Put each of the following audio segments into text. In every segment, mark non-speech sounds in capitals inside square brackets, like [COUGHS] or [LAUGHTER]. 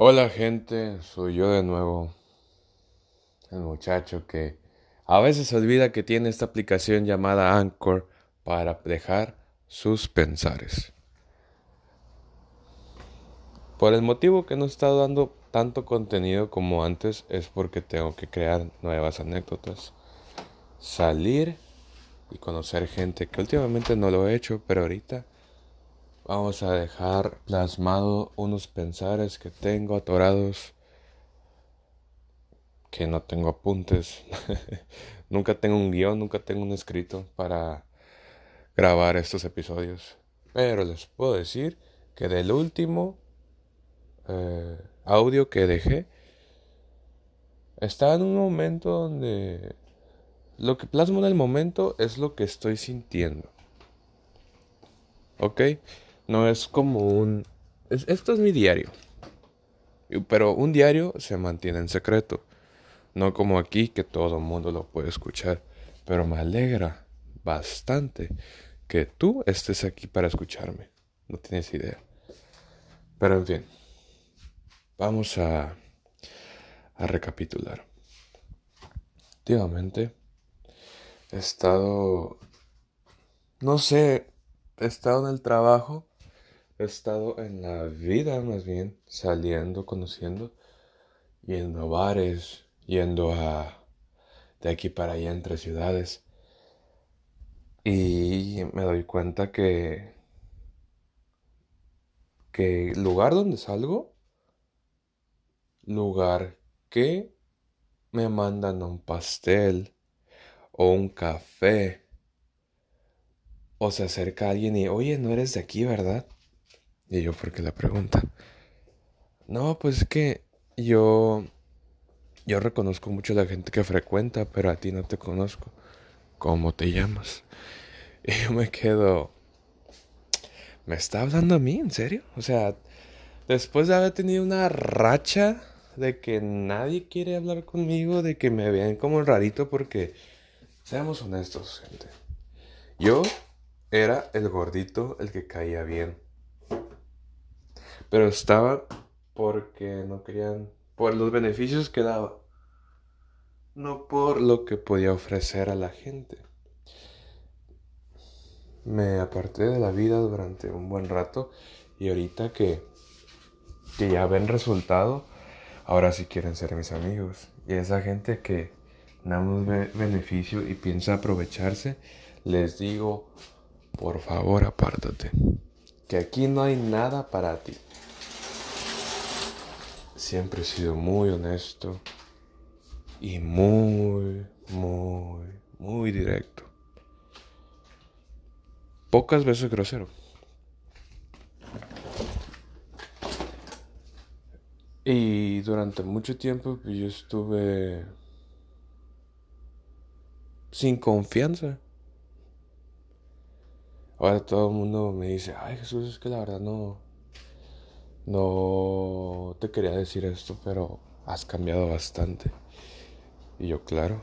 Hola gente, soy yo de nuevo, el muchacho que a veces olvida que tiene esta aplicación llamada Anchor para dejar sus pensares. Por el motivo que no he estado dando tanto contenido como antes es porque tengo que crear nuevas anécdotas, salir y conocer gente que últimamente no lo he hecho, pero ahorita Vamos a dejar plasmado unos pensares que tengo atorados, que no tengo apuntes, [LAUGHS] nunca tengo un guion, nunca tengo un escrito para grabar estos episodios. Pero les puedo decir que del último eh, audio que dejé, está en un momento donde lo que plasmo en el momento es lo que estoy sintiendo. ¿Ok? No es como un... esto es mi diario. Pero un diario se mantiene en secreto. No como aquí que todo el mundo lo puede escuchar. Pero me alegra bastante que tú estés aquí para escucharme. No tienes idea. Pero en fin. Vamos a, a recapitular. Últimamente he estado... No sé, he estado en el trabajo He estado en la vida más bien, saliendo, conociendo, yendo a bares, yendo a de aquí para allá entre ciudades. Y me doy cuenta que que lugar donde salgo, lugar que me mandan un pastel o un café o se acerca alguien y, oye, no eres de aquí, ¿verdad? Y yo, ¿por qué la pregunta? No, pues es que yo. Yo reconozco mucho a la gente que frecuenta, pero a ti no te conozco. ¿Cómo te llamas? [LAUGHS] Y yo me quedo. ¿Me está hablando a mí? ¿En serio? O sea, después de haber tenido una racha de que nadie quiere hablar conmigo, de que me vean como rarito, porque. Seamos honestos, gente. Yo era el gordito, el que caía bien. Pero estaba porque no querían, por los beneficios que daba, no por lo que podía ofrecer a la gente. Me aparté de la vida durante un buen rato y ahorita que, que ya ven resultado, ahora sí quieren ser mis amigos. Y esa gente que nada más beneficio y piensa aprovecharse, les digo, por favor apártate, que aquí no hay nada para ti. Siempre he sido muy honesto y muy, muy, muy directo. Pocas veces grosero. Y durante mucho tiempo pues, yo estuve sin confianza. Ahora todo el mundo me dice, ay Jesús, es que la verdad no, no te quería decir esto, pero has cambiado bastante. Y yo, claro,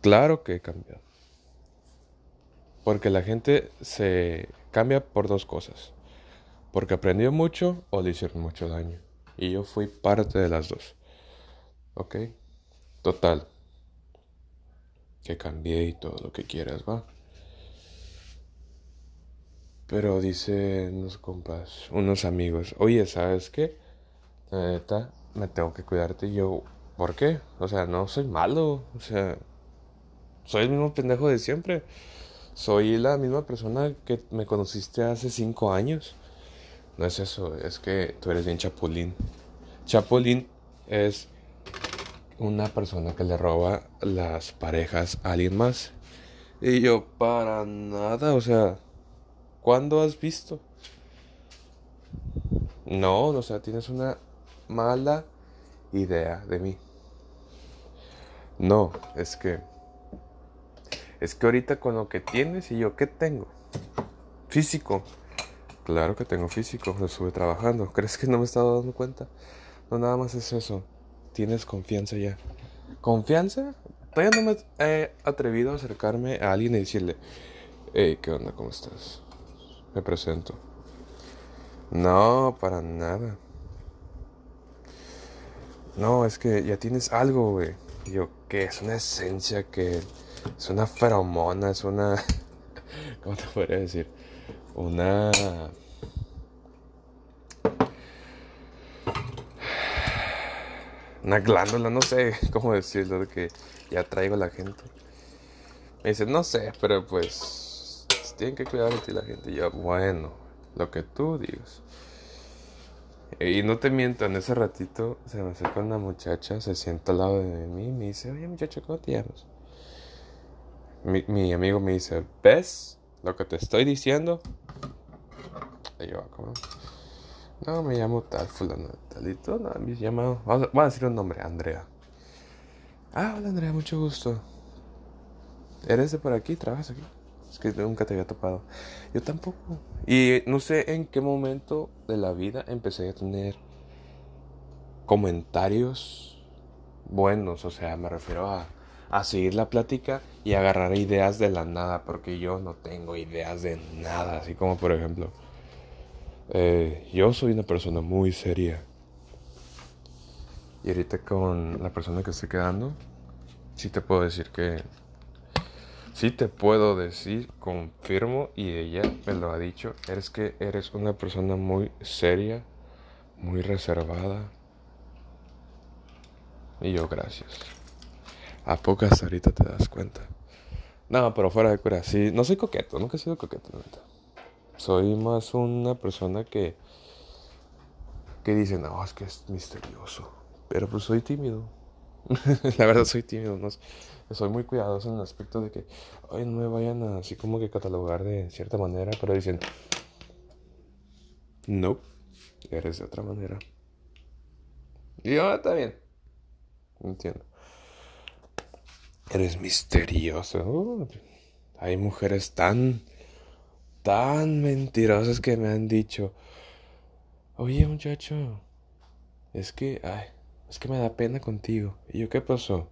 claro que he cambiado. Porque la gente se cambia por dos cosas. Porque aprendió mucho o le hicieron mucho daño. Y yo fui parte de las dos. ¿Ok? Total. Que cambié y todo lo que quieras, va. Pero dicen unos compas, unos amigos, oye, ¿sabes qué? La neta, me tengo que cuidarte. Y yo, ¿por qué? O sea, no soy malo. O sea, soy el mismo pendejo de siempre. Soy la misma persona que me conociste hace cinco años. No es eso, es que tú eres bien chapulín. Chapulín es una persona que le roba las parejas a alguien más. Y yo, para nada, o sea, ¿Cuándo has visto? No, o sea, tienes una mala idea de mí. No, es que... Es que ahorita con lo que tienes y yo, ¿qué tengo? Físico. Claro que tengo físico, lo estuve trabajando. [LAUGHS] ¿Crees que no me estaba dando cuenta? No, nada más es eso. Tienes confianza ya. ¿Confianza? Todavía no me he atrevido a acercarme a alguien y decirle, hey, ¿qué onda? ¿Cómo estás? Me presento. No, para nada. no, es que ya tienes algo, güey. Yo, ¿qué? Es una esencia que es una feromona, es una... [LAUGHS] ¿Cómo te podría decir? Una... Una glándula, no sé cómo decirlo, de que ya traigo a la gente. Me dice, no sé, pero pues tienen que cuidar de ti la gente. Y yo, bueno, lo que tú digas. Y no te miento, en ese ratito se me acerca una muchacha, se sienta al lado de mí y me dice, oye muchacho, ¿cómo te llamas? Mi, amigo me dice, ¿ves lo que te estoy diciendo? Yo. No, me llamo tal, fulano, talito, no, me llamo, vamos a decir un nombre, Andrea. Ah, hola Andrea, mucho gusto. ¿Eres de por aquí? ¿Trabajas aquí? Es que nunca te había topado. Yo tampoco. Y no sé en qué momento de la vida empecé a tener comentarios buenos. O sea, me refiero a, a seguir la plática y agarrar ideas de la nada. Porque yo no tengo ideas de nada. Así como por ejemplo, eh, yo soy una persona muy seria. Y ahorita con la persona que estoy quedando, sí te puedo decir que Sí te puedo decir, confirmo, y ella me lo ha dicho, es que eres una persona muy seria, muy reservada. Y yo, gracias. A pocas ahorita te das cuenta. No, pero fuera de cura, sí, no soy coqueto, nunca he sido coqueto, Soy más una persona que, que dice, no, es que es misterioso. Pero pues soy tímido. [LAUGHS] la verdad soy tímido, no, soy muy cuidadoso en el aspecto de que, no me vayan a así como que catalogar de cierta manera, pero dicen, no, eres de otra manera. Y yo, ah, está bien, entiendo. Eres misterioso. Hay mujeres tan, tan mentirosas que me han dicho, oye muchacho, es que, ay, es que me da pena contigo. ¿Y yo qué pasó?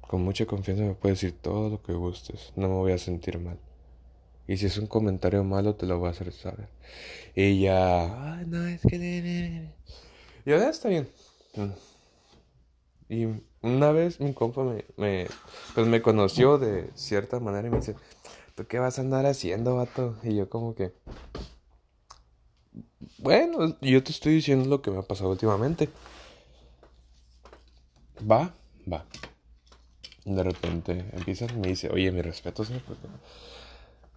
Con mucha confianza me puedes decir todo lo que gustes. No me voy a sentir mal. Y si es un comentario malo, te lo voy a hacer saber. Y ya... Ay, no, es que... Y ahora está bien. Y una vez mi compa me, me, pues me conoció de cierta manera y me dice, ¿tú qué vas a andar haciendo, vato? Y yo como que, bueno, yo te estoy diciendo lo que me ha pasado últimamente. Va, va. De repente empieza y me dice, oye, mi respeto, ¿sabes por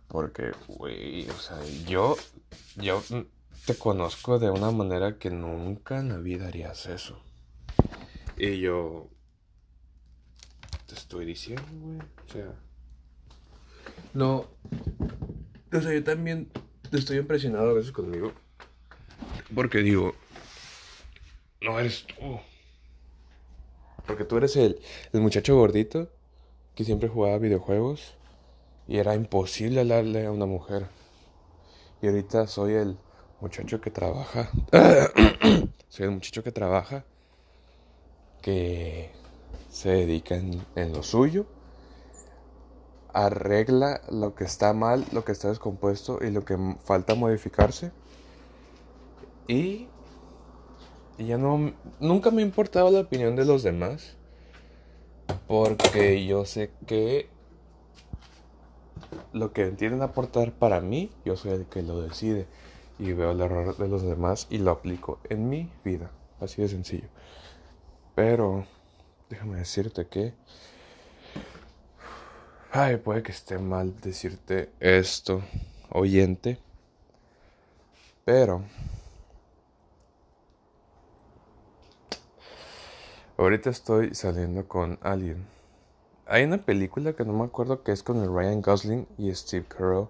Porque, güey, o sea, yo, yo te conozco de una manera que nunca en la vida harías eso. Y yo, te estoy diciendo, güey, o sea, no, o sea, yo también estoy impresionado a veces conmigo. Porque digo, no eres tú. Porque tú eres el, el muchacho gordito que siempre jugaba videojuegos y era imposible hablarle a una mujer. Y ahorita soy el muchacho que trabaja. [COUGHS] soy el muchacho que trabaja, que se dedica en, en, lo suyo, arregla lo que está mal, lo que está descompuesto y lo que falta modificarse. Y ya no, nunca me ha importado la opinión de los demás. Porque yo sé que lo que entienden aportar para mí, yo soy el que lo decide. Y veo el error de los demás y lo aplico en mi vida. Así de sencillo. Pero, déjame decirte que... Ay, puede que esté mal decirte esto, oyente. Pero Ahorita estoy saliendo con alguien. Hay una película que no me acuerdo que es con el Ryan Gosling y Steve Carell.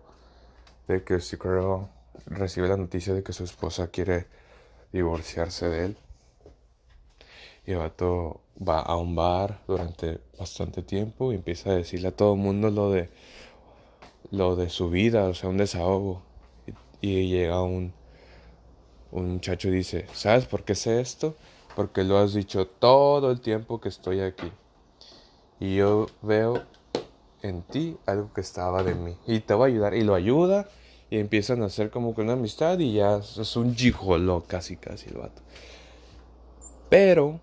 De que Steve Carell recibe la noticia de que su esposa quiere divorciarse de él. Y el vato va a un bar durante bastante tiempo y empieza a decirle a todo el mundo lo de lo de su vida, o sea, un desahogo. Y, y llega un, un muchacho y dice, ¿sabes por qué sé esto? Porque lo has dicho todo el tiempo que estoy aquí. Y yo veo en ti algo que estaba de mí. Y te va a ayudar. Y lo ayuda. Y empiezan a hacer como que una amistad. Y ya es un gigolo casi, casi el vato. Pero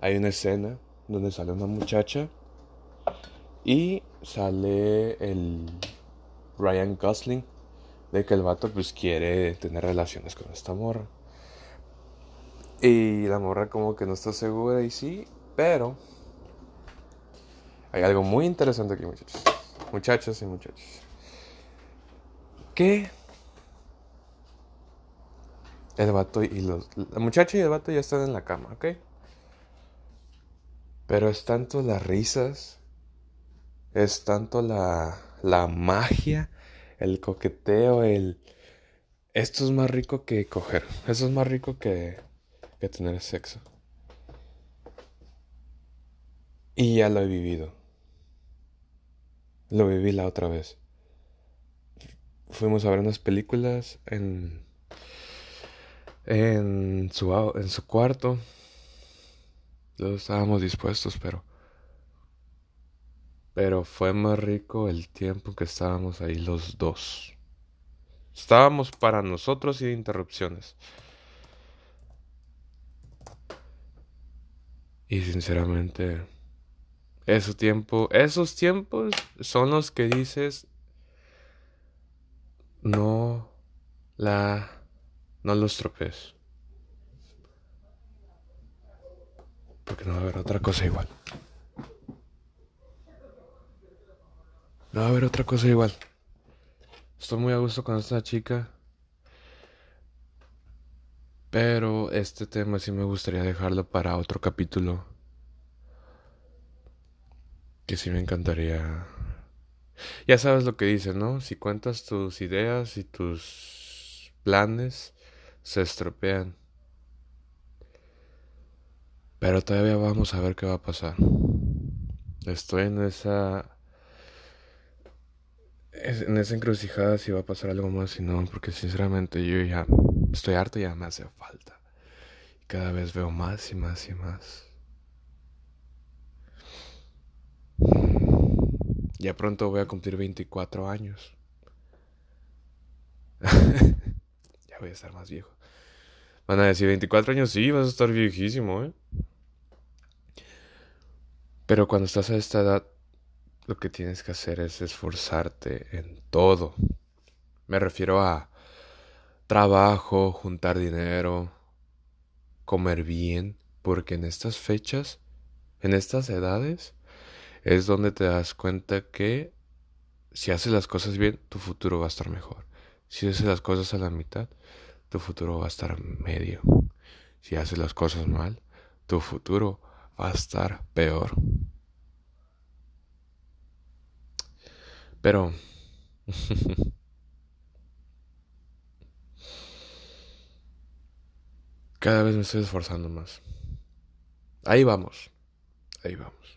hay una escena donde sale una muchacha y sale el Ryan Gosling de que el vato pues quiere tener relaciones con esta morra. Y la morra como que no está segura y sí, pero hay algo muy interesante aquí muchachos. Muchachos y muchachos. Que el vato y los... La muchacha y el vato ya están en la cama, ¿ok? Pero es tanto las risas, es tanto la, la magia, el coqueteo, el... Esto es más rico que coger, eso es más rico que, que tener sexo. Y ya lo he vivido. Lo viví la otra vez. Fuimos a ver unas películas en en su en su cuarto. Todos estábamos dispuestos, pero pero fue más rico el tiempo que estábamos ahí los dos. Estábamos para nosotros sin interrupciones. Y sinceramente, esos tiempo, esos tiempos son los que dices no la no los tropes. Porque no va a haber otra cosa igual. No va a haber otra cosa igual. Estoy muy a gusto con esta chica. Pero este tema sí me gustaría dejarlo para otro capítulo. Que sí me encantaría. Ya sabes lo que dicen, ¿no? Si cuentas tus ideas y tus planes, se estropean. Pero todavía vamos a ver qué va a pasar. Estoy en esa en esa encrucijada si va a pasar algo más y no, porque sinceramente yo ya estoy harto ya me hace falta. Y cada vez veo más y más y más. Ya pronto voy a cumplir 24 años. [LAUGHS] ya voy a estar más viejo. Van a decir 24 años, sí, vas a estar viejísimo, ¿eh? Pero cuando estás a esta edad, lo que tienes que hacer es esforzarte en todo. Me refiero a trabajo, juntar dinero, comer bien, porque en estas fechas, en estas edades, es donde te das cuenta que si haces las cosas bien, tu futuro va a estar mejor. Si haces las cosas a la mitad, tu futuro va a estar medio. Si haces las cosas mal, tu futuro va a estar peor. Pero... [LAUGHS] Cada vez me estoy esforzando más. Ahí vamos. Ahí vamos.